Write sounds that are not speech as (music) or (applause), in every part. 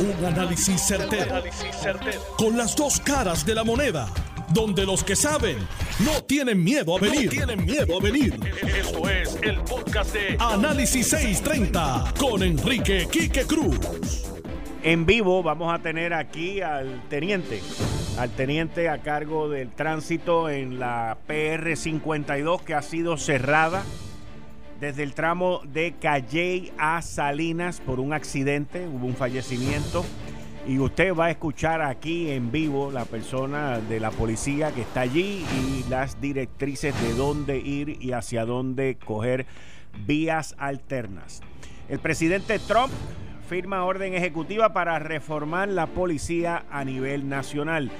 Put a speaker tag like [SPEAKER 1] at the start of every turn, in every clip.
[SPEAKER 1] Un análisis certero, Con las dos caras de la moneda. Donde los que saben no tienen miedo a venir. tienen miedo a venir. Esto es el podcast de Análisis 630 con Enrique Quique Cruz.
[SPEAKER 2] En vivo vamos a tener aquí al teniente, al teniente a cargo del tránsito en la PR 52 que ha sido cerrada desde el tramo de Calley a Salinas por un accidente, hubo un fallecimiento. Y usted va a escuchar aquí en vivo la persona de la policía que está allí y las directrices de dónde ir y hacia dónde coger vías alternas. El presidente Trump firma orden ejecutiva para reformar la policía a nivel nacional.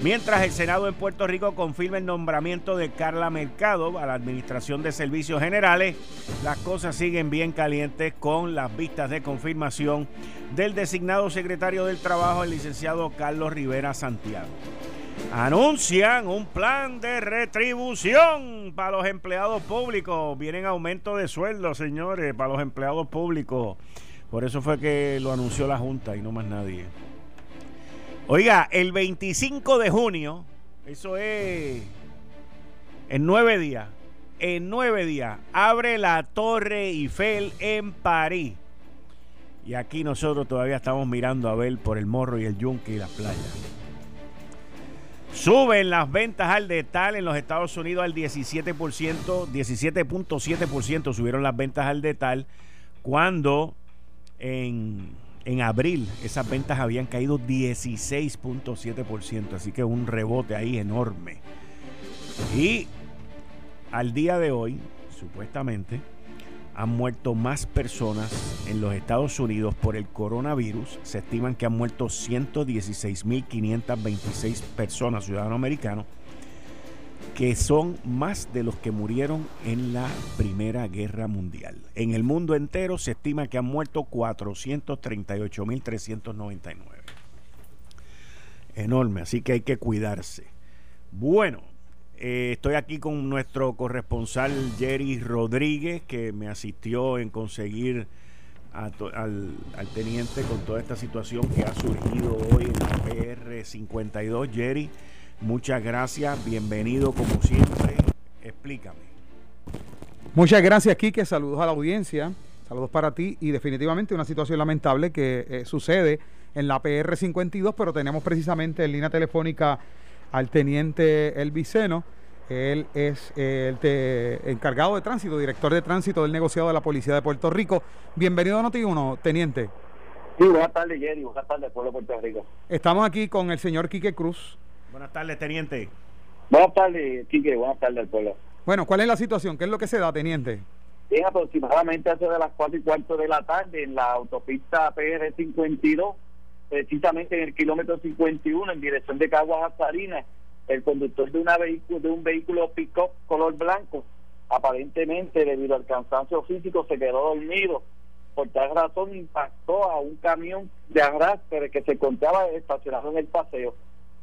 [SPEAKER 2] Mientras el Senado en Puerto Rico confirma el nombramiento de Carla Mercado a la Administración de Servicios Generales, las cosas siguen bien calientes con las vistas de confirmación del designado secretario del Trabajo, el licenciado Carlos Rivera Santiago. Anuncian un plan de retribución para los empleados públicos. Vienen aumento de sueldo, señores, para los empleados públicos. Por eso fue que lo anunció la Junta y no más nadie. Oiga, el 25 de junio, eso es en nueve días, en nueve días, abre la Torre Eiffel en París. Y aquí nosotros todavía estamos mirando a ver por el morro y el yunque y las playas. Suben las ventas al detal en los Estados Unidos al 17%, 17.7% subieron las ventas al detal cuando en en abril esas ventas habían caído 16.7%, así que un rebote ahí enorme. Y al día de hoy, supuestamente, han muerto más personas en los Estados Unidos por el coronavirus. Se estiman que han muerto 116.526 personas, ciudadanos americanos que son más de los que murieron en la Primera Guerra Mundial. En el mundo entero se estima que han muerto 438.399. Enorme, así que hay que cuidarse. Bueno, eh, estoy aquí con nuestro corresponsal Jerry Rodríguez, que me asistió en conseguir al, al, teniente con toda esta situación que ha surgido hoy en la PR52. Jerry, Muchas gracias, bienvenido como siempre. Explícame.
[SPEAKER 3] Muchas gracias, Quique. Saludos a la audiencia. Saludos para ti y definitivamente una situación lamentable que eh, sucede en la PR 52, pero tenemos precisamente en línea telefónica al teniente Elviceno. Él es el encargado de tránsito, director de tránsito del negociado de la Policía de Puerto Rico. Bienvenido a Noti1, teniente.
[SPEAKER 4] Sí, buenas tardes, Jerry. Buenas tardes, pueblo de Puerto Rico.
[SPEAKER 3] Estamos aquí con el señor Quique Cruz,
[SPEAKER 2] Buenas tardes, teniente.
[SPEAKER 4] Buenas tardes, Quique. Buenas tardes al pueblo.
[SPEAKER 3] Bueno, ¿cuál es la situación? ¿Qué es lo que se da, teniente?
[SPEAKER 4] Es aproximadamente hace de las cuatro y cuarto de la tarde en la autopista PR52, precisamente en el kilómetro 51, en dirección de Caguas a Salinas, el conductor de, una vehículo, de un vehículo pick-up color blanco, aparentemente debido al cansancio físico, se quedó dormido. Por tal razón impactó a un camión de arrastre que se encontraba estacionado en el paseo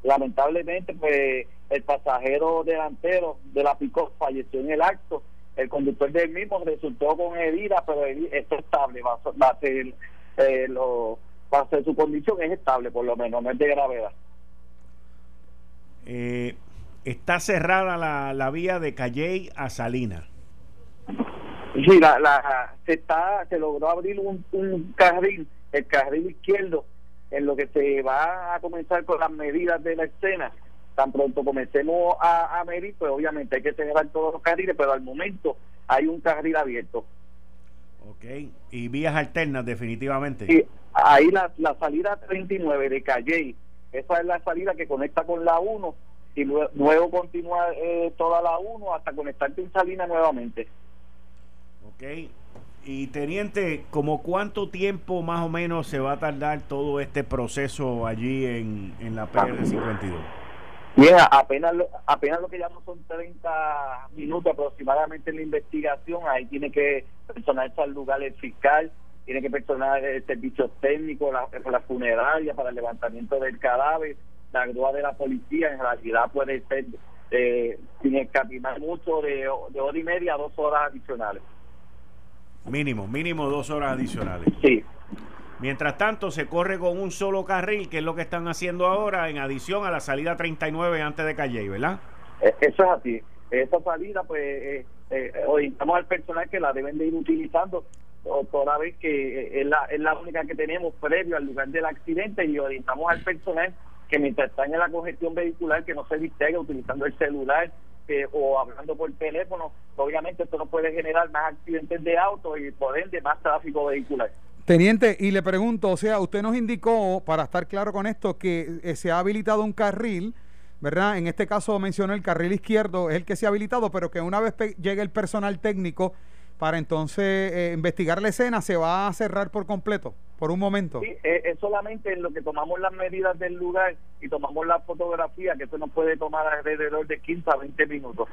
[SPEAKER 4] Lamentablemente, pues el pasajero delantero de la Picó falleció en el acto. El conductor del mismo resultó con herida, pero está estable, va, a ser eh, lo, va a ser su condición es estable, por lo menos, no es de gravedad.
[SPEAKER 2] Eh, está cerrada la, la vía de Calley a Salinas.
[SPEAKER 4] Sí, la, la, se está, se logró abrir un, un carril, el carril izquierdo en lo que se va a comenzar con las medidas de la escena. Tan pronto comencemos a, medir, pues obviamente hay que cerrar todos los carriles, pero al momento hay un carril abierto.
[SPEAKER 2] Ok, y vías alternas definitivamente.
[SPEAKER 4] Sí, ahí la, la salida 39 de Calle, esa es la salida que conecta con la 1 y luego, continúa eh, toda la 1 hasta conectarte en Salina nuevamente.
[SPEAKER 2] Ok, y teniente, ¿como cuánto tiempo más o menos se va a tardar todo este proceso allí en, en la PR52?
[SPEAKER 4] Bien, apenas lo, apenas lo que llaman son 30 minutos aproximadamente en la investigación. Ahí tiene que personarse al lugar el fiscal, tiene que personar el servicio técnico, la, la funeraria para el levantamiento del cadáver, la grúa de la policía. En realidad puede ser eh, sin escatimar mucho de, de hora y media a dos horas adicionales.
[SPEAKER 2] Mínimo, mínimo dos horas adicionales.
[SPEAKER 4] Sí.
[SPEAKER 2] Mientras tanto, se corre con un solo carril, que es lo que están haciendo ahora, en adición a la salida 39 antes de Calle, ¿verdad?
[SPEAKER 4] Eh, eso es así. Esa salida, pues, eh, eh, orientamos al personal que la deben de ir utilizando toda vez que eh, es la, es la única que tenemos previo al lugar del accidente y orientamos al personal que mientras están en la congestión vehicular que no se distraiga utilizando el celular o hablando por teléfono, obviamente esto no puede generar más accidentes de auto y por ende más tráfico vehicular.
[SPEAKER 3] Teniente, y le pregunto, o sea, usted nos indicó, para estar claro con esto, que eh, se ha habilitado un carril, ¿verdad? En este caso mencionó el carril izquierdo, es el que se ha habilitado, pero que una vez llegue el personal técnico para entonces eh, investigar la escena, se va a cerrar por completo, por un momento.
[SPEAKER 4] Sí, eh, es, solamente en lo que tomamos las medidas del lugar y tomamos la fotografía, que eso nos puede tomar alrededor de 15 a 20 minutos.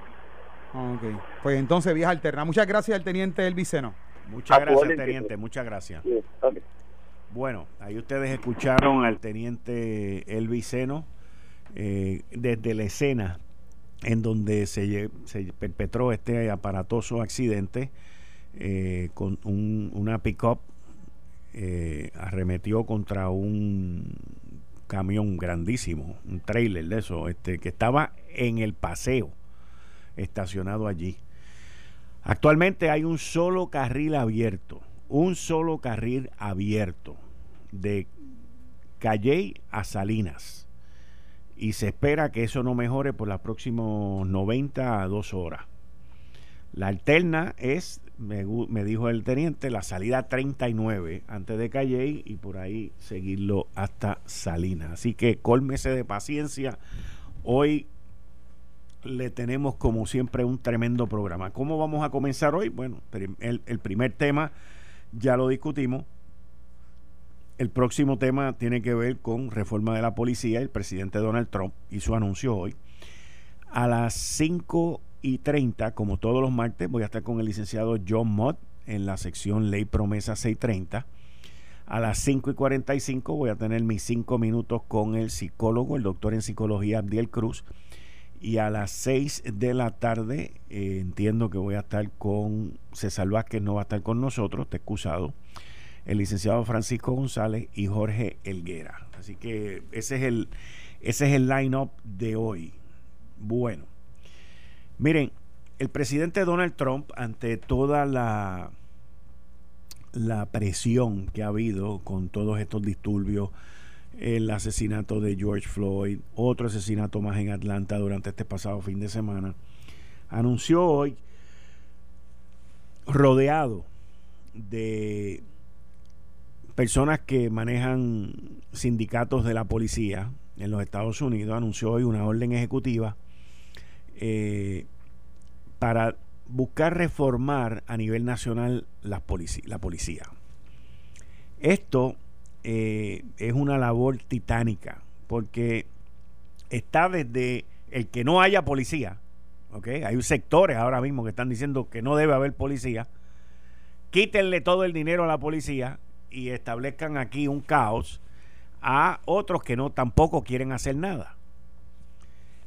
[SPEAKER 3] Ok, pues entonces vía alterna. Muchas gracias al teniente Elviceno.
[SPEAKER 2] Muchas gracias, teniente. Muchas gracias. Bueno, ahí ustedes escucharon al teniente Elviceno eh, desde la escena en donde se, se perpetró este aparatoso accidente eh, con un, una pick-up eh, arremetió contra un camión grandísimo, un trailer de eso, este, que estaba en el paseo, estacionado allí. Actualmente hay un solo carril abierto, un solo carril abierto de Calley a Salinas. Y se espera que eso no mejore por las próximas 90 a 2 horas. La alterna es, me, dijo el teniente, la salida 39 antes de Calley y por ahí seguirlo hasta Salinas. Así que cólmese de paciencia. Hoy le tenemos como siempre un tremendo programa. ¿Cómo vamos a comenzar hoy? Bueno, el, el primer tema ya lo discutimos. El próximo tema tiene que ver con reforma de la policía. El presidente Donald Trump hizo anuncio hoy. A las 5 y 30, como todos los martes, voy a estar con el licenciado John Mott en la sección Ley Promesa 630. A las 5 y 45 voy a tener mis 5 minutos con el psicólogo, el doctor en psicología Abdiel Cruz y a las 6 de la tarde eh, entiendo que voy a estar con César Vázquez, no va a estar con nosotros, está excusado, el licenciado Francisco González y Jorge Elguera. Así que ese es el, ese es el line-up de hoy. Bueno, miren, el presidente Donald Trump, ante toda la, la presión que ha habido con todos estos disturbios, el asesinato de George Floyd, otro asesinato más en Atlanta durante este pasado fin de semana, anunció hoy, rodeado de personas que manejan sindicatos de la policía en los Estados Unidos, anunció hoy una orden ejecutiva eh, para buscar reformar a nivel nacional la, la policía. Esto eh, es una labor titánica, porque está desde el que no haya policía. Hay sectores ahora mismo que están diciendo que no debe haber policía, quítenle todo el dinero a la policía y establezcan aquí un caos a otros que no tampoco quieren hacer nada.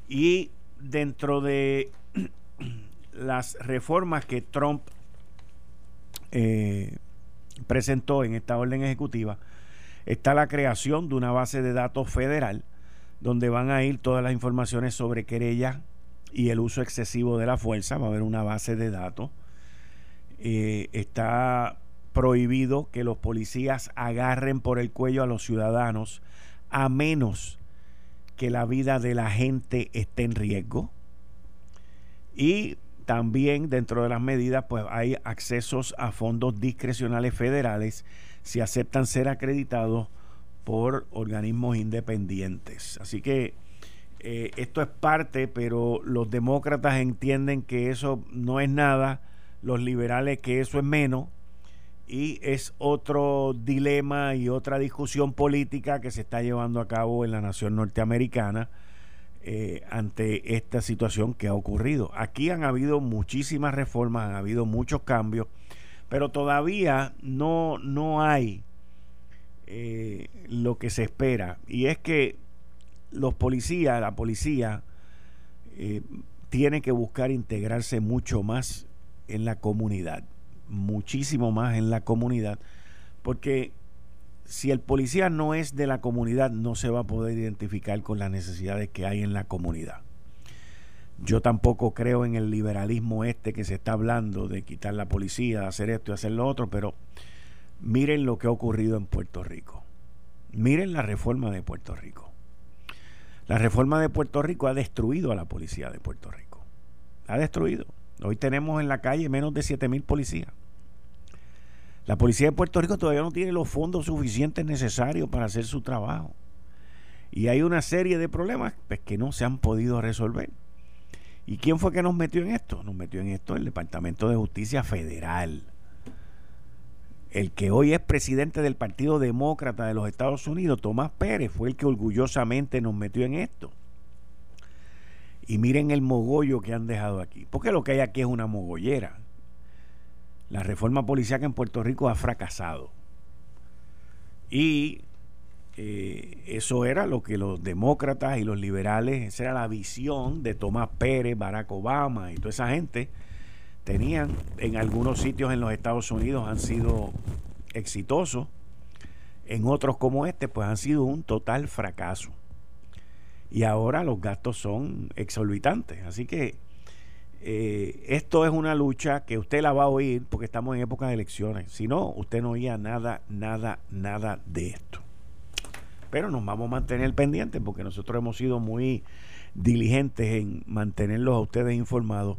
[SPEAKER 2] Y dentro de (clears throat) las reformas que Trump eh, presentó en esta orden ejecutiva, está la creación de una base de datos federal donde van a ir todas las informaciones sobre querellas y el uso excesivo de la fuerza. Va a haber una base de datos. Eh, está prohibido que los policías agarren por el cuello a los ciudadanos a menos que la vida de la gente esté en riesgo. Y también dentro de las medidas pues hay accesos a fondos discrecionales federales si aceptan ser acreditados por organismos independientes. Así que eh, esto es parte, pero los demócratas entienden que eso no es nada, los liberales que eso es menos, y es otro dilema y otra discusión política que se está llevando a cabo en la nación norteamericana eh, ante esta situación que ha ocurrido. Aquí han habido muchísimas reformas, han habido muchos cambios pero todavía no, no hay eh, lo que se espera. Y es que los policías, la policía, eh, tiene que buscar integrarse mucho más en la comunidad, muchísimo más en la comunidad, porque si el policía no es de la comunidad, no se va a poder identificar con las necesidades que hay en la comunidad. Yo tampoco creo en el liberalismo este que se está hablando de quitar la policía, hacer esto y hacer lo otro, pero miren lo que ha ocurrido en Puerto Rico. Miren la reforma de Puerto Rico. La reforma de Puerto Rico ha destruido a la policía de Puerto Rico. Ha destruido. Hoy tenemos en la calle menos de 7 mil policías. La policía de Puerto Rico todavía no tiene los fondos suficientes necesarios para hacer su trabajo. Y hay una serie de problemas pues, que no se han podido resolver. ¿Y quién fue que nos metió en esto? Nos metió en esto el Departamento de Justicia Federal. El que hoy es presidente del Partido Demócrata de los Estados Unidos, Tomás Pérez, fue el que orgullosamente nos metió en esto. Y miren el mogollo que han dejado aquí. Porque lo que hay aquí es una mogollera. La reforma policial en Puerto Rico ha fracasado. Y eh, eso era lo que los demócratas y los liberales, esa era la visión de Tomás Pérez, Barack Obama y toda esa gente, tenían en algunos sitios en los Estados Unidos han sido exitosos, en otros como este pues han sido un total fracaso. Y ahora los gastos son exorbitantes, así que eh, esto es una lucha que usted la va a oír porque estamos en época de elecciones. Si no, usted no oía nada, nada, nada de esto. Pero nos vamos a mantener pendientes porque nosotros hemos sido muy diligentes en mantenerlos a ustedes informados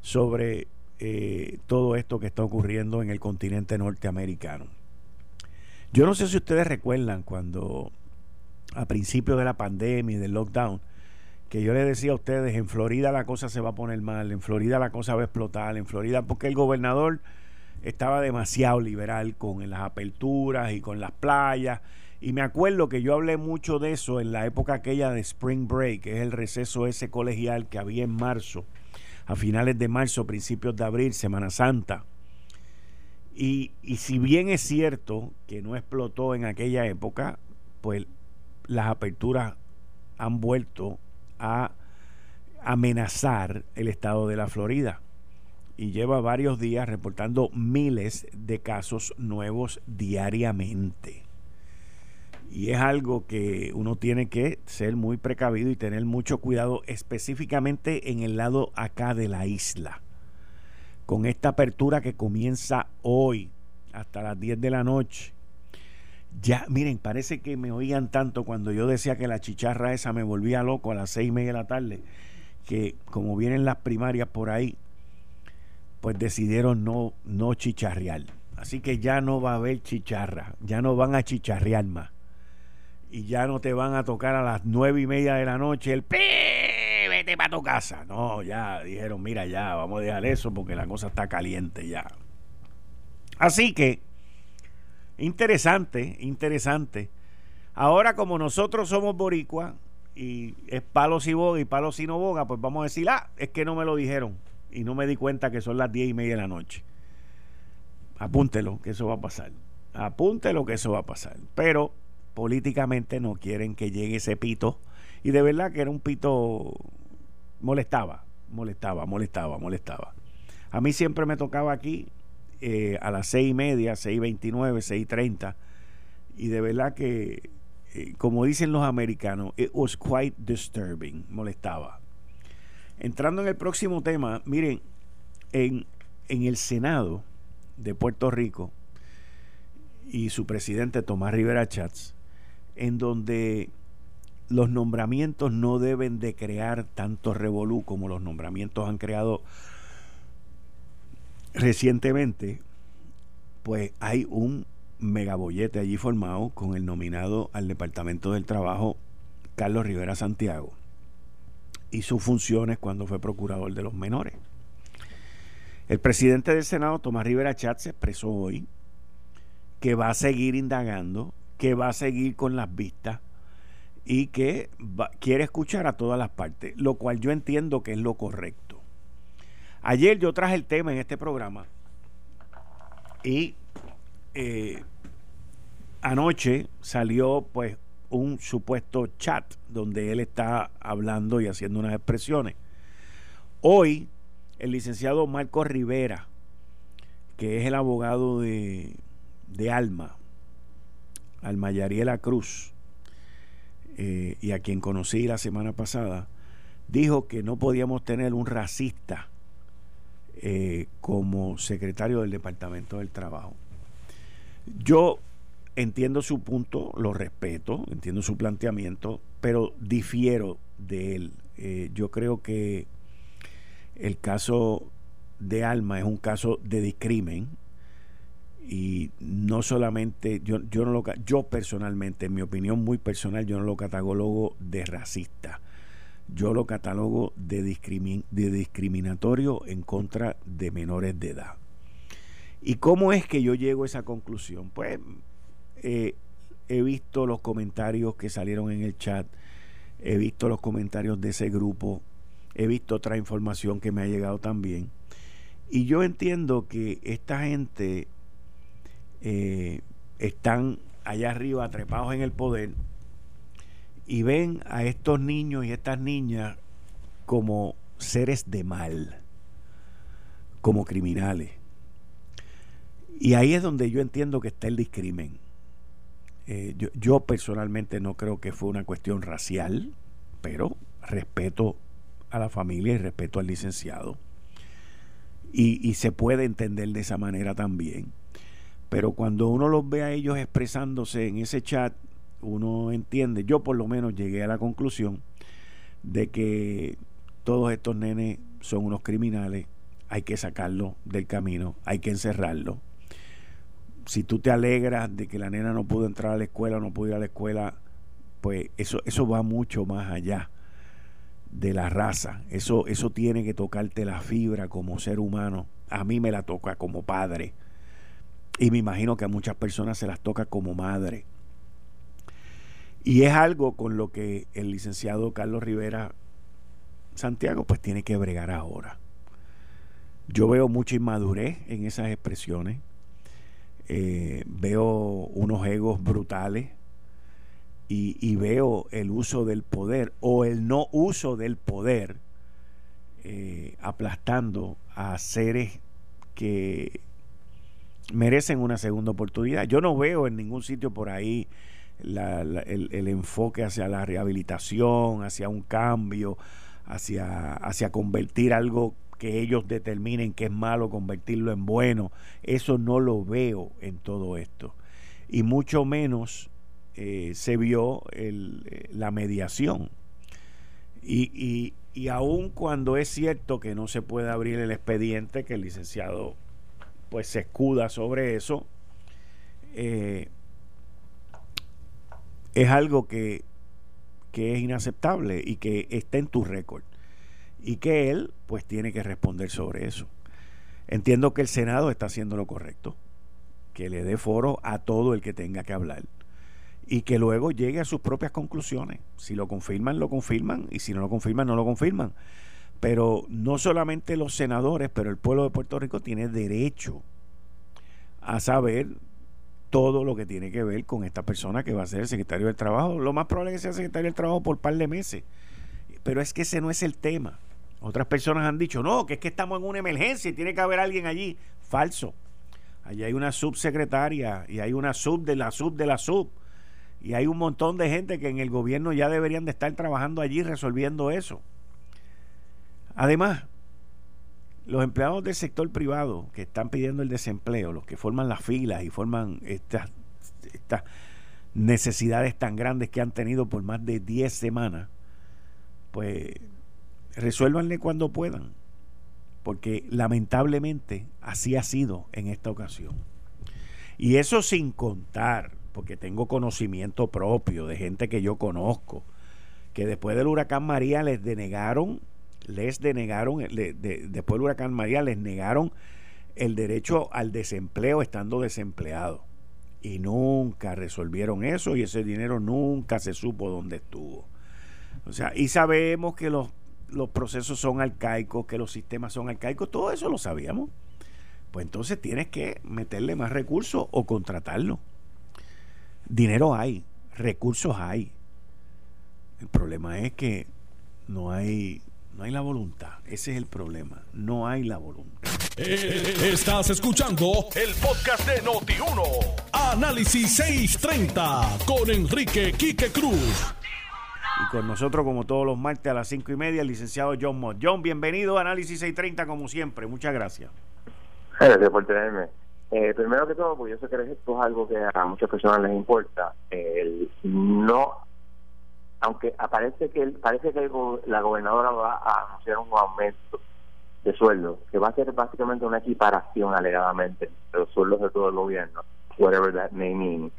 [SPEAKER 2] sobre eh, todo esto que está ocurriendo en el continente norteamericano. Yo no sé si ustedes recuerdan cuando a principio de la pandemia y del lockdown, que yo les decía a ustedes, en Florida la cosa se va a poner mal, en Florida la cosa va a explotar, en Florida porque el gobernador estaba demasiado liberal con las aperturas y con las playas y me acuerdo que yo hablé mucho de eso en la época aquella de Spring Break, que es el receso ese colegial que había en marzo, a finales de marzo, principios de abril, Semana Santa. Y, y si bien es cierto que no explotó en aquella época, pues las aperturas han vuelto a amenazar el estado de la Florida y lleva varios días reportando miles de casos nuevos diariamente. Y es algo que uno tiene que ser muy precavido y tener mucho cuidado específicamente en el lado acá de la isla. Con esta apertura que comienza hoy hasta las 10 de la noche. Ya, miren, parece que me oían tanto cuando yo decía que la chicharra esa me volvía loco a las seis y media de la tarde, que como vienen las primarias por ahí, pues decidieron no, no chicharrear. Así que ya no va a haber chicharra, ya no van a chicharrear más y ya no te van a tocar a las nueve y media de la noche el vete para tu casa. No, ya dijeron, mira, ya vamos a dejar eso porque la cosa está caliente ya. Así que, interesante, interesante. Ahora como nosotros somos boricua y es palo si boga y palo si no boga, pues vamos a decir, ah, es que no me lo dijeron y no me di cuenta que son las diez y media de la noche. Apúntelo, que eso va a pasar. Apúntelo, que eso va a pasar. Pero políticamente no quieren que llegue ese pito. Y de verdad que era un pito molestaba, molestaba, molestaba, molestaba. A mí siempre me tocaba aquí eh, a las seis y media, seis veintinueve, seis treinta. Y de verdad que, eh, como dicen los americanos, it was quite disturbing, molestaba. Entrando en el próximo tema, miren, en, en el Senado de Puerto Rico y su presidente Tomás Rivera Chats en donde los nombramientos no deben de crear tanto revolú como los nombramientos han creado recientemente, pues hay un megabollete allí formado con el nominado al Departamento del Trabajo Carlos Rivera Santiago y sus funciones cuando fue procurador de los menores. El presidente del Senado, Tomás Rivera Chat, se expresó hoy que va a seguir indagando que va a seguir con las vistas y que quiere escuchar a todas las partes, lo cual yo entiendo que es lo correcto. Ayer yo traje el tema en este programa y eh, anoche salió pues un supuesto chat donde él está hablando y haciendo unas expresiones. Hoy el licenciado Marco Rivera, que es el abogado de, de Alma, al Mayariela Cruz, eh, y a quien conocí la semana pasada, dijo que no podíamos tener un racista eh, como secretario del Departamento del Trabajo. Yo entiendo su punto, lo respeto, entiendo su planteamiento, pero difiero de él. Eh, yo creo que el caso de Alma es un caso de discrimen y no solamente yo yo no lo yo personalmente en mi opinión muy personal yo no lo catalogo de racista yo lo catalogo de, discriminatorio en contra de menores de edad. Y cómo es que yo llego a esa conclusión pues eh, he visto los comentarios que salieron en el chat he visto los comentarios de ese grupo he visto otra información que me ha llegado también. Y yo entiendo que esta gente eh, están allá arriba trepados en el poder y ven a estos niños y estas niñas como seres de mal, como criminales. Y ahí es donde yo entiendo que está el discrimen. Eh, yo, personalmente no creo que fue una cuestión racial, pero respeto a la familia y respeto al licenciado. Y, y se puede entender de esa manera también. Pero cuando uno los ve a ellos expresándose en ese chat, uno entiende, yo por lo menos llegué a la conclusión de que todos estos nenes son unos criminales, hay que sacarlos del camino, hay que encerrarlos. Si tú te alegras de que la nena no pudo entrar a la escuela, no pudo ir a la escuela, pues eso, eso va mucho más allá de la raza. Eso, eso tiene que tocarte la fibra como ser humano. A mí me la toca como padre y me imagino que a muchas personas se las toca como madre. Y es algo con lo que el licenciado Carlos Rivera Santiago pues tiene que bregar ahora. Yo veo mucha inmadurez en esas expresiones. Eh, veo unos egos brutales y, veo el uso del poder o el no uso del poder eh, aplastando a seres que merecen una segunda oportunidad. Yo no veo en ningún sitio por ahí el, enfoque hacia la rehabilitación, hacia un cambio, hacia, hacia convertir algo que ellos determinen que es malo, convertirlo en bueno. Eso no lo veo en todo esto. Y mucho menos eh, se vio el, la mediación. Y, y, y aun cuando es cierto que no se puede abrir el expediente, que el licenciado pues se escuda sobre eso, eh, es algo que, que es inaceptable y que está en tu récord. Y que él pues tiene que responder sobre eso. Entiendo que el Senado está haciendo lo correcto, que le dé foro a todo el que tenga que hablar y que luego llegue a sus propias conclusiones. Si lo confirman, lo confirman y si no lo confirman, no lo confirman. Pero no solamente los senadores, pero el pueblo de Puerto Rico tiene derecho a saber todo lo que tiene que ver con esta persona que va a ser el secretario del Trabajo. Lo más probable es que sea secretario del Trabajo por un par de meses. Pero es que ese no es el tema. Otras personas han dicho, no, que es que estamos en una emergencia y tiene que haber alguien allí. Falso. Allí hay una subsecretaria y hay una sub de la sub de la sub. Y hay un montón de gente que en el gobierno ya deberían de estar trabajando allí resolviendo eso. Además, los empleados del sector privado que están pidiendo el desempleo, los que forman las filas y forman estas, necesidades tan grandes que han tenido por más de 10 semanas, pues resuélvanle cuando puedan, porque lamentablemente así ha sido en esta ocasión. Y eso sin contar, porque tengo conocimiento propio de gente que yo conozco, que después del huracán María les denegaron les denegaron, después del huracán María, les negaron el derecho al desempleo estando desempleado. Y nunca resolvieron eso y ese dinero nunca se supo dónde estuvo. O sea, y sabemos que los, los procesos son arcaicos, que los sistemas son arcaicos, todo eso lo sabíamos. Pues entonces tienes que meterle más recursos o contratarlo. Dinero hay, recursos hay. El problema es que no hay No hay la voluntad. Ese es el problema. No hay la voluntad.
[SPEAKER 1] Eh, estás escuchando el podcast de Noti1. Análisis 630 con Enrique Quique Cruz.
[SPEAKER 2] Y con nosotros, como todos los martes a las cinco y media, el licenciado John Mott. John, bienvenido a Análisis 630 como siempre. Muchas gracias.
[SPEAKER 5] Gracias por tenerme. Eh, primero que todo, pues yo sé que esto es algo que a muchas personas les importa. El no, aunque aparece que parece que la gobernadora va a anunciar un aumento de sueldo, que va a ser básicamente una equiparación alegadamente de los sueldos de todo el gobierno, whatever that may mean.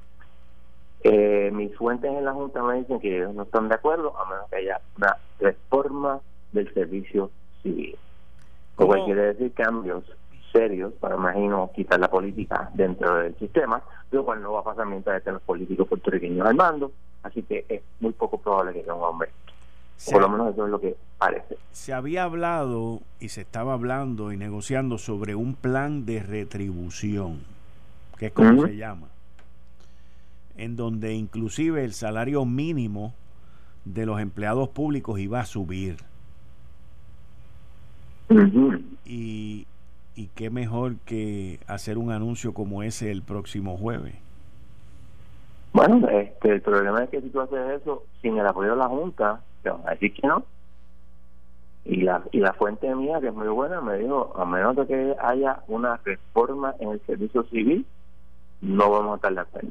[SPEAKER 5] Eh, mis fuentes en la Junta me dicen que ellos no están de acuerdo a menos que haya una reforma del servicio civil. Lo cual quiere decir cambios serios para, imagino, quitar la política dentro del sistema, lo cual no va a pasar mientras estén los políticos puertorriqueños al mando, así que es muy poco probable que haya un aumento. Por lo menos eso es lo que parece.
[SPEAKER 2] Se había hablado y se estaba hablando y negociando sobre un plan de retribución, que es como se llama, en donde inclusive el salario mínimo de los empleados públicos iba a subir. Y y qué mejor que hacer un anuncio como ese el próximo jueves.
[SPEAKER 5] Bueno, este, el problema es que si tú haces eso sin el apoyo de la Junta, te van a decir que no. Y la, y la fuente mía, que es muy buena, me dijo, a menos de que haya una reforma en el servicio civil, no vamos a estar de acuerdo.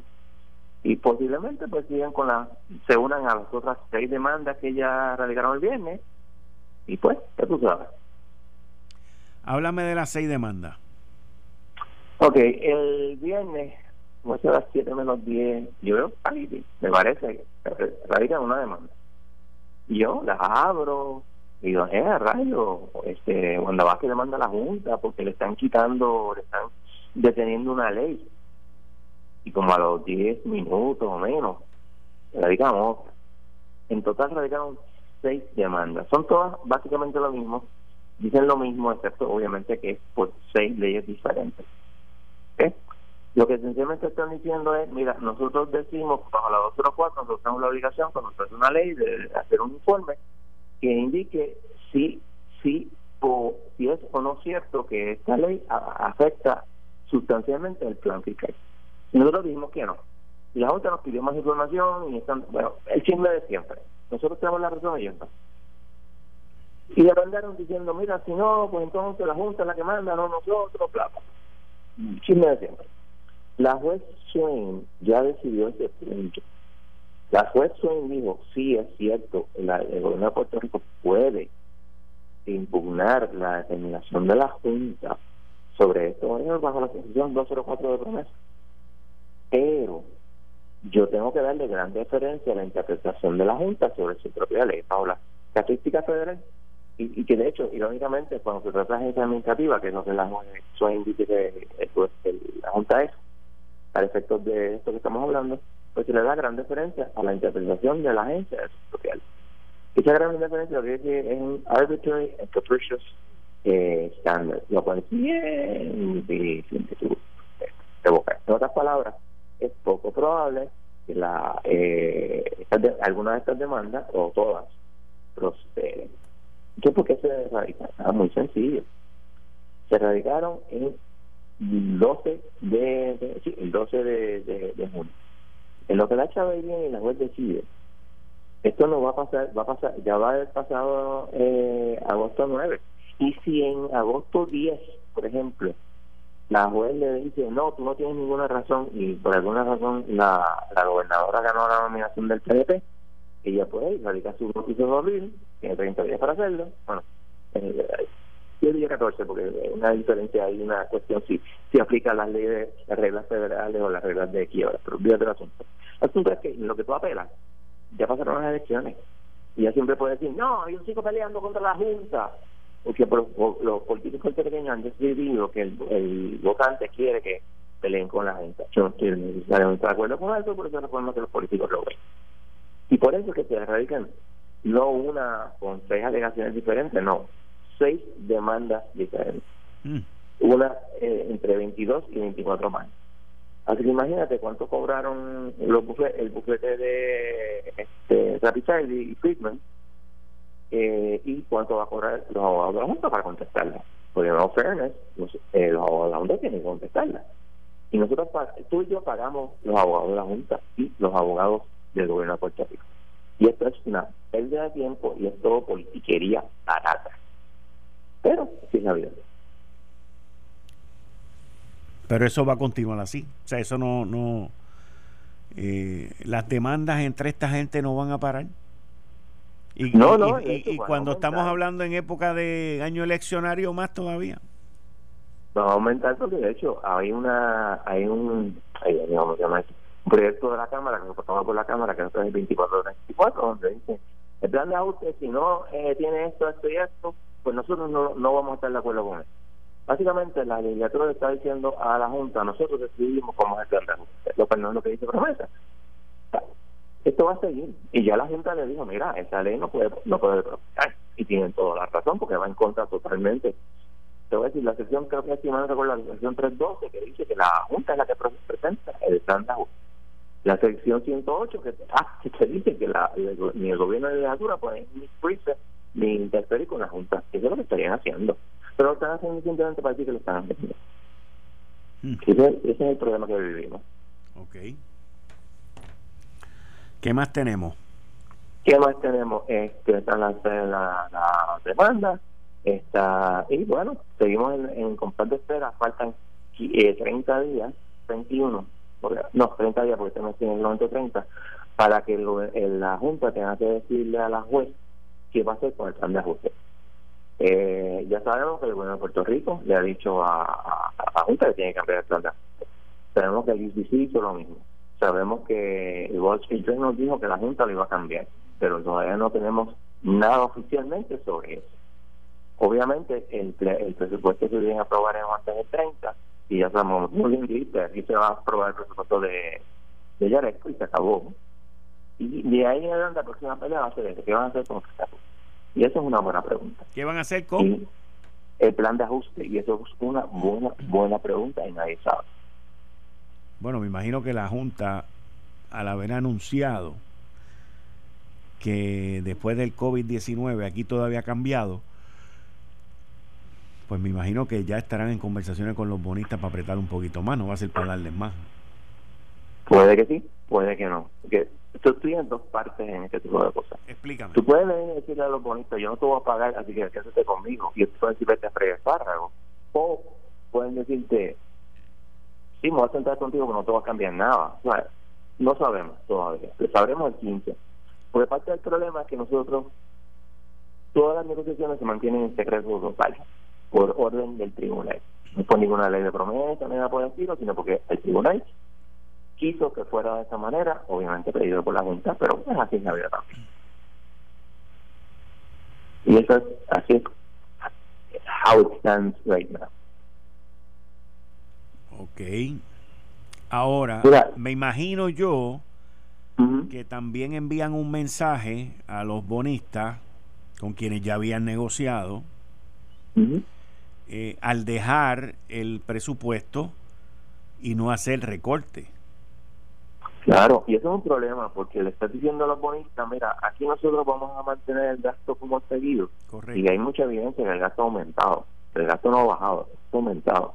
[SPEAKER 5] Y posiblemente pues sigan con la, se unan a las otras seis demandas que ya radicaron el viernes, y pues, ya tú sabes.
[SPEAKER 2] Háblame de las seis demandas.
[SPEAKER 5] Ok, el viernes, como a las 7 menos 10, yo veo, me parece, radica una demanda. Yo las abro y digo, eh, rayo, este, cuando va que demanda la Junta porque le están quitando, le están deteniendo una ley. Y como a los 10 minutos o menos, radicamos En total radicaron seis demandas. Son todas básicamente lo mismo dicen lo mismo, excepto obviamente que es por seis leyes diferentes. Lo que sencillamente están diciendo es, mira, nosotros decimos, bajo la 204, nosotros tenemos la obligación, cuando se hace una ley, de hacer un informe que indique si, si, o, si es o no cierto que esta ley afecta sustancialmente el plan fiscal. nosotros dijimos que no. Y la Junta nos pidió más información y están, bueno, el chisme de siempre. Nosotros tenemos la razón y está. Y le mandaron diciendo, mira, si no, pues entonces la Junta es la que manda, no nosotros, bla. Chisme de siempre. La juez Swain ya decidió ese punto. La juez Swain dijo, sí, es cierto, la, el gobierno de Puerto Rico puede impugnar la determinación de la Junta sobre esto bajo la Constitución 204 de promesa. Pero yo tengo que darle gran deferencia a la interpretación de la Junta sobre su propia ley, Paula. Estadística federal y, que de hecho, irónicamente, cuando se trata de agencia administrativa, que no se la Swain dice que la Junta es, al efecto de esto que estamos hablando, pues se le da gran diferencia a la interpretación de la agencia social. Esa gran diferencia lo que dice es un arbitrary and capricious eh, standard, lo cual es bien difícil de boca. En otras palabras, es poco probable que la eh, alguna de estas demandas, o todas, prosperen. ¿Qué por qué se radicaron? Ah, muy sencillo. Se radicaron en 12 de, el 12 de, de, junio. En lo que la Chávez viene y la web decide, esto no va a pasar, va a pasar, ya va a haber pasado eh, agosto 9. Y si en agosto 10, por ejemplo, la juez le dice, no, tú no tienes ninguna razón, y por alguna razón la, la gobernadora ganó la nominación del PDP, ella puede radicar su de abril, tiene 30 días para hacerlo. Bueno, eh, diría 14, porque una diferencia hay una cuestión si, si aplica las leyes, las reglas federales o las reglas de quiebra, pero olvídate del asunto. El asunto es que lo que tú apelas, ya pasaron las elecciones. Y ella siempre puede decir, no, yo sigo peleando contra la Junta. Porque por, los políticos pequeños han decidido que el, el votante quiere que peleen con la Junta. Yo no estoy necesariamente de acuerdo con eso, por eso es que los políticos lo ven. Y por eso es que se erradican no una con seis alegaciones diferentes, no, seis demandas diferentes. Mm. Una eh, entre 22 y 24 más. Así que imagínate cuánto cobraron los el bufete de este, y Friedman eh, y cuánto va a cobrar los abogados de la Junta para contestarla. Porque no fairness, los, eh, los abogados de la Junta tienen que contestarla. Y nosotros, tú y yo pagamos los abogados de la Junta y los abogados del gobierno de Puerto Rico. Y esto es una pérdida de tiempo y es todo politiquería barata. Pero sí es la.
[SPEAKER 2] Pero eso va a continuar así. O sea, eso no... no eh, las demandas entre esta gente no van a parar. Y, no, no, y, cuando estamos hablando en época de año eleccionario, más todavía.
[SPEAKER 5] Va a aumentar porque de hecho hay una hay un un proyecto de la Cámara que se toma por la Cámara que es el 24 24 donde dice el plan de ajuste si no eh, tiene esto esto y esto pues nosotros no, no vamos a estar de acuerdo con eso básicamente la legislatura le está diciendo a la Junta nosotros decidimos cómo es el lo lo que dice promesa esto va a seguir. Y ya la gente le dijo, mira, esa ley no puede no puede prosperar. Y tienen toda la razón porque va en contra totalmente. Te voy a decir, la sección, creo que es la sección 312, que dice que la Junta es la que presenta el ajuste. La sección 108, que, ah, que dice que la, ni el gobierno de la legislatura puede ni ni interferir con la Junta. Eso es lo que estarían haciendo. Pero lo están haciendo simplemente para decir que lo están haciendo. Hmm. Ese, ese, es el problema que vivimos.
[SPEAKER 2] Okay. ¿Qué más tenemos?
[SPEAKER 5] ¿Qué más tenemos? Este, están las la, la demanda está y bueno, seguimos en, en compás de espera, faltan eh, 30 días, 21, no, 30 días porque tenemos en el 90 30, para que la Junta tenga que decirle a la juez qué va a hacer con el plan de ajuste. Eh, ya sabemos que el gobierno de Puerto Rico le ha dicho a, a, la Junta que tiene que cambiar el plan de ajuste. Sabemos que el ICC hizo lo mismo sabemos que el Wall Street nos dijo que la Junta lo iba a cambiar, pero todavía no tenemos nada oficialmente sobre eso. Obviamente, el, el presupuesto se viene a aprobar en antes del 30 y ya estamos muy bien aquí se va a aprobar el presupuesto de, de Yaresco y se acabó. Y de ahí en adelante la próxima pelea va a ser ¿Qué van a hacer con Y eso es una buena pregunta.
[SPEAKER 2] ¿Qué van a hacer con?
[SPEAKER 5] el plan de ajuste. Y eso es una buena, buena pregunta y nadie sabe.
[SPEAKER 2] Bueno, me imagino que la Junta, al haber anunciado que después del COVID-19 aquí todavía ha cambiado, pues me imagino que ya estarán en conversaciones con los bonistas para apretar un poquito más, no va a ser para darles más.
[SPEAKER 5] Puede que sí, puede que no. Porque estoy en dos partes en este tipo de cosas.
[SPEAKER 2] Explícame.
[SPEAKER 5] Tú puedes venir y decirle a los bonistas, yo no te voy a pagar, así que quédate conmigo. Y tú puedes decirte a freír O pueden decirte, sí, me voy a sentar contigo, pero no te va a cambiar nada. no sabemos todavía, lo sabremos el 15. Porque parte del problema es que nosotros, todas las negociaciones se mantienen en secreto total, por orden del tribunal. No es por ninguna ley de promesa, ni nada por decirlo, sino porque el tribunal quiso que fuera de esa manera, obviamente pedido por la Junta, pero es así en la vida también. Y eso es así how it stands right now.
[SPEAKER 2] Ok. Ahora, me imagino yo que también envían un mensaje a los bonistas con quienes ya habían negociado eh, al dejar el presupuesto y no hacer recorte.
[SPEAKER 5] Claro, y eso es un problema porque le estás diciendo a los bonistas, mira, aquí nosotros vamos a mantener el gasto como seguido. Correcto. Y hay mucha evidencia que el gasto ha aumentado, el gasto no ha bajado, ha aumentado.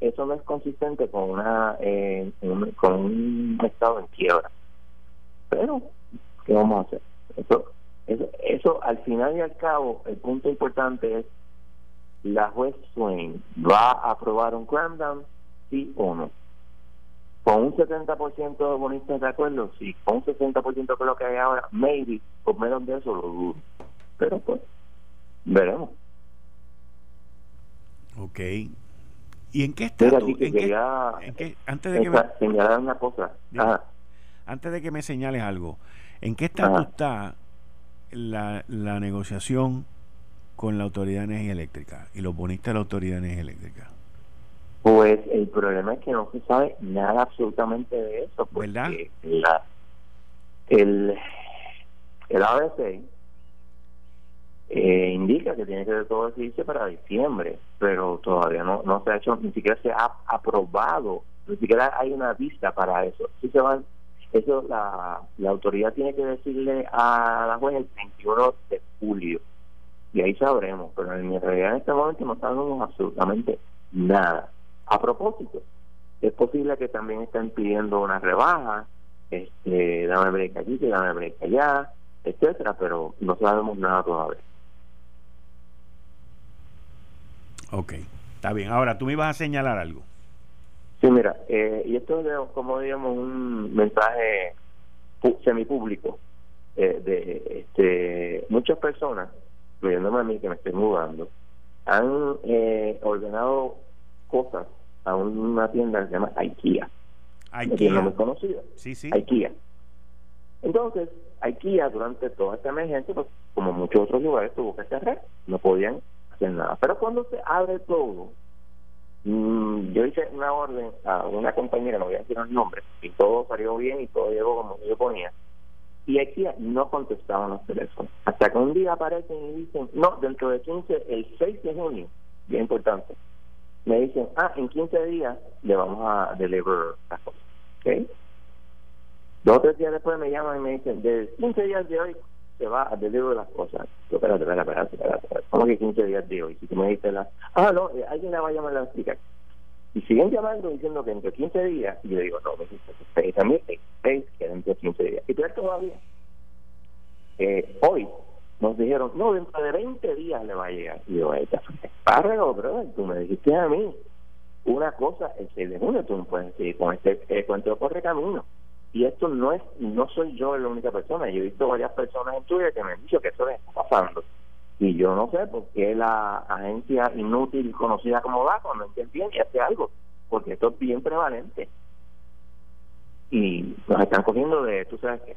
[SPEAKER 5] Eso no es consistente con una eh, con un estado en quiebra. Pero qué vamos a hacer eso, eso eso al final y al cabo el punto importante es la juez Swain va a aprobar un cramdown sí o no con un 70% de bonistas de acuerdo sí con un 60% que lo que hay ahora maybe por menos de eso lo dudo. Pero pues veremos.
[SPEAKER 2] Ok, ¿Y en qué está antes de que me,
[SPEAKER 5] señalar una cosa.
[SPEAKER 2] Antes de que me señales algo, ¿en qué estatus está la, la negociación con la Autoridad de Energía Eléctrica y los bonistas de la Autoridad de Energía Eléctrica?
[SPEAKER 5] Pues el problema es que no se sabe nada absolutamente de eso. ¿Verdad? La, el, el ABC eh, indica que tiene que todo decidirse para diciembre, pero todavía no, no se ha hecho, ni siquiera se ha aprobado, ni siquiera hay una vista para eso. Sí se va, Eso la, la autoridad tiene que decirle a la juez el 21 de julio y ahí sabremos, pero en realidad en este momento no sabemos absolutamente nada. A propósito, es posible que también estén pidiendo una rebaja, este, dame break aquí, dame break allá, etcétera, pero no sabemos nada todavía.
[SPEAKER 2] Ok, está bien. Ahora, tú me ibas a señalar algo.
[SPEAKER 5] Sí, mira, eh, y esto es como digamos un mensaje semipúblico eh, de este, muchas personas, incluyéndome a mí que me estoy mudando, han eh, ordenado cosas a una tienda que se llama IKEA. IKEA. Una muy conocida.
[SPEAKER 2] Sí, sí.
[SPEAKER 5] IKEA. Entonces, IKEA durante toda esta emergencia, pues, como muchos otros lugares, tuvo que cerrar. No podían hacer nada. Pero cuando se abre todo, mm, yo hice una orden a una compañera, no voy a decir el nombre, y todo salió bien y todo llegó como yo ponía. Y IKEA no contestaban los teléfonos. Hasta que un día aparecen y dicen, no, dentro de 15, el 6 de junio, bien importante, me dicen, ah, en 15 días le vamos a deliver las cosas. ¿Ok? Dos o tres días después me llaman y me dicen, de 15 días de hoy se va a deliver las cosas. Yo, espérate, espérate, espérate, espérate, ¿Cómo que 15 días de hoy? Si tú me dices, la, ah, no, eh, alguien le va a llamar a la explicar. Y siguen llamando diciendo que entre 15 días, y yo digo, no, me dice, también, que dentro de 15 días. Y tú todavía. Eh, hoy nos dijeron, no, dentro de 20 días le va a llegar. Y yo, esta párrego, brother, tú me dijiste a mí una cosa, el 6 de junio tú no puedes seguir con este eh, cuento corre camino. Y esto no es, no soy yo la única persona, yo he visto varias personas en Twitter que me han dicho que eso les está pasando. Y yo no sé por qué la agencia inútil conocida como DACO no entiende bien y hace algo, porque esto es bien prevalente. Y nos están cogiendo de, tú sabes qué,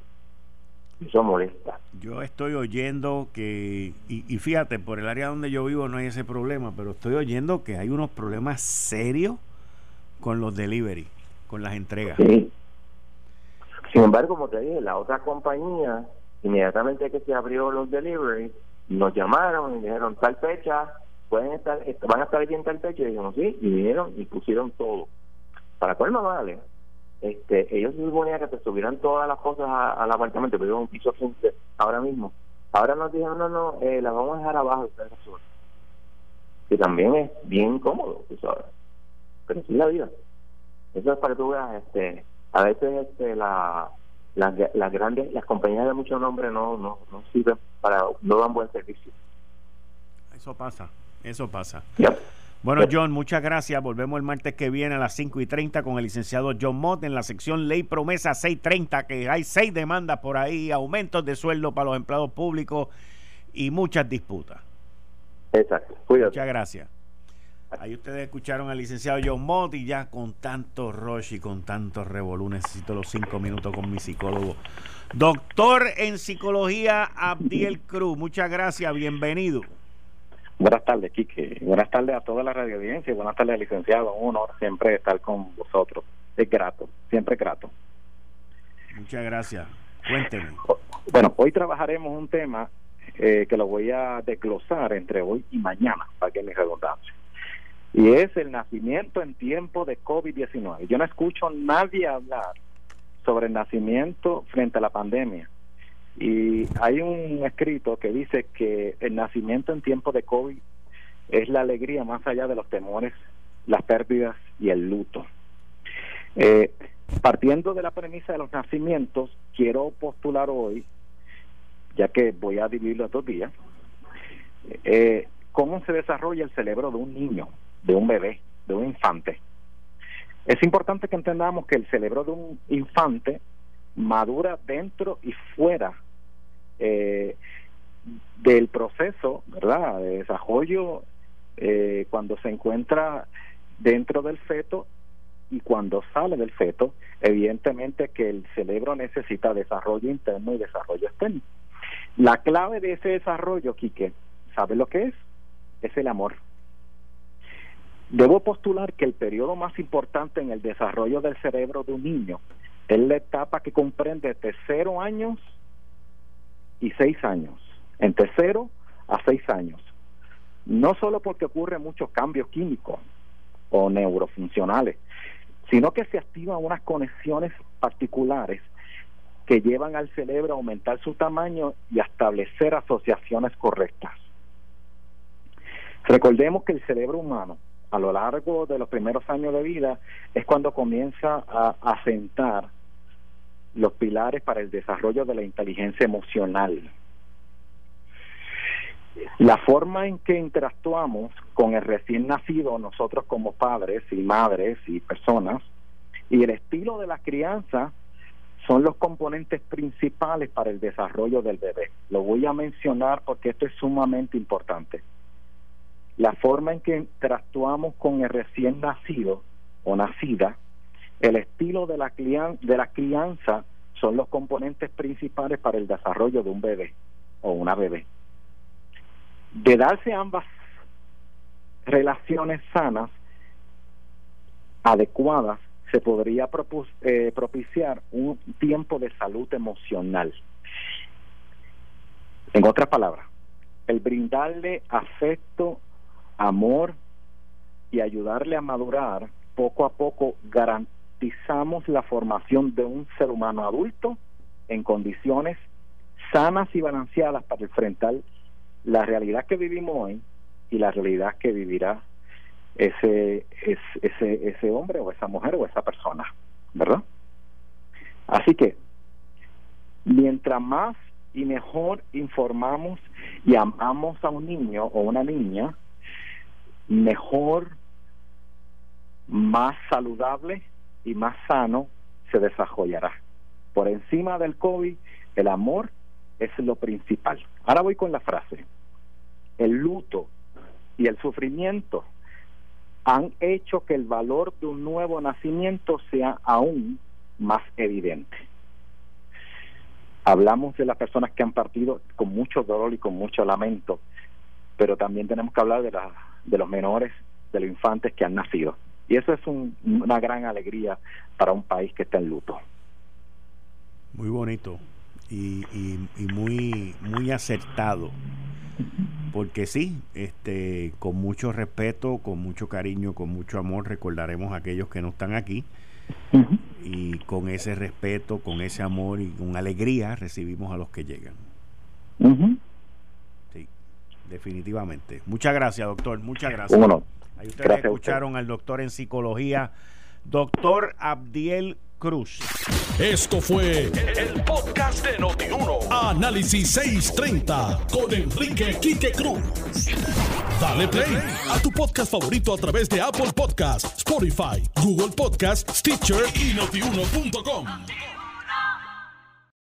[SPEAKER 5] eso molesta.
[SPEAKER 2] Yo estoy oyendo que, y, fíjate, por el área donde yo vivo no hay ese problema, pero estoy oyendo que hay unos problemas serios con los delivery, con las entregas.
[SPEAKER 5] Sí. Sin embargo, como te dije, la otra compañía, inmediatamente que se abrió los delivery, nos llamaron y dijeron tal fecha, pueden estar, van a estar bien tal fecha, y dijimos sí, y vinieron y pusieron todo. Para más vale, este, ellos se suponía que te subieran todas las cosas al apartamento, pero un piso 15 ahora mismo. Ahora nos dijeron, no, no, eh, las vamos a dejar abajo, ustedes Que también es bien cómodo, tú sabes. Pero sí la vida. Eso es para que tú veas, este, a veces este, la, las, grandes, las compañías de mucho nombre no, no, no sirven para, no dan buen servicio.
[SPEAKER 2] Eso pasa, eso pasa. Bueno, John, muchas gracias. Volvemos el martes que viene a las 5 y 30 con el licenciado John Mott en la sección Ley Promesa 630, que hay seis demandas por ahí, aumentos de sueldo para los empleados públicos y muchas disputas.
[SPEAKER 5] Exacto.
[SPEAKER 2] Muchas gracias. Ahí ustedes escucharon al licenciado John Mott y ya con tanto rush y con tanto revolú necesito los cinco minutos con mi psicólogo. Doctor en psicología Abdiel Cruz, muchas gracias, bienvenido.
[SPEAKER 6] Buenas tardes, Quique. Buenas tardes a toda la radio audiencia. Buenas tardes, licenciado. Un honor siempre estar con vosotros. Es grato, siempre grato.
[SPEAKER 2] Muchas gracias. Cuénteme.
[SPEAKER 6] Bueno, hoy trabajaremos un tema eh, que lo voy a desglosar entre hoy y mañana, para que me redundancia. Y es el nacimiento en tiempo de COVID-19. Yo no escucho a nadie hablar sobre el nacimiento frente a la pandemia y hay un escrito que dice que el nacimiento en tiempo de COVID es la alegría más allá de los temores, las pérdidas y el luto. Eh, partiendo de la premisa de los nacimientos, quiero postular hoy, ya que voy a dividirlo a dos días, eh, cómo se desarrolla el cerebro de un niño, de un bebé, de un infante. Es importante que entendamos que el cerebro de un infante madura dentro y fuera eh, del proceso, ¿verdad?, de desarrollo eh, cuando se encuentra dentro del feto y cuando sale del feto, evidentemente que el cerebro necesita desarrollo interno y desarrollo externo. La clave de ese desarrollo, Quique, ¿sabe lo que es? Es el amor. Debo postular que el periodo más importante en el desarrollo del cerebro de un niño es la etapa que comprende de cero años y seis años, entre cero a seis años. No solo porque ocurren muchos cambios químicos o neurofuncionales, sino que se activan unas conexiones particulares que llevan al cerebro a aumentar su tamaño y a establecer asociaciones correctas. Recordemos que el cerebro humano, a lo largo de los primeros años de vida, es cuando comienza a asentar los pilares para el desarrollo de la inteligencia emocional. La forma en que interactuamos con el recién nacido, nosotros como padres y madres y personas, y el estilo de la crianza son los componentes principales para el desarrollo del bebé. Lo voy a mencionar porque esto es sumamente importante. La forma en que interactuamos con el recién nacido o nacida, el estilo de la, de la crianza son los componentes principales para el desarrollo de un bebé o una bebé. De darse ambas relaciones sanas, adecuadas, se podría eh, propiciar un tiempo de salud emocional. En otras palabras, el brindarle afecto, amor y ayudarle a madurar poco a poco garantizamos la formación de un ser humano adulto en condiciones sanas y balanceadas para enfrentar la realidad que vivimos hoy y la realidad que vivirá ese, ese, ese hombre o esa mujer o esa persona, ¿verdad? Así que, mientras más y mejor informamos y amamos a un niño o una niña, mejor, más saludable y más sano se desarrollará. Por encima del COVID, el amor es lo principal. Ahora voy con la frase. El luto y el sufrimiento han hecho que el valor de un nuevo nacimiento sea aún más evidente. Hablamos de las personas que han partido con mucho dolor y con mucho lamento, pero también tenemos que hablar de, la, de los menores, de los infantes que han nacido. Y eso es una gran alegría para un país que está en luto.
[SPEAKER 2] Muy bonito y, y muy, muy acertado porque sí, este, con mucho respeto, con mucho cariño, con mucho amor, recordaremos a aquellos que no están aquí. Y con ese respeto, con ese amor y con alegría recibimos a los que llegan. Sí, definitivamente. Muchas gracias, doctor. Muchas gracias. Ahí ustedes escucharon al doctor en psicología, doctor Abdiel Cruz.
[SPEAKER 1] Esto fue el, podcast de Notiuno. Análisis 630 con Enrique Quique Cruz. Dale play a tu podcast favorito a través de Apple Podcasts, Spotify, Google Podcasts, Stitcher y notiuno.com.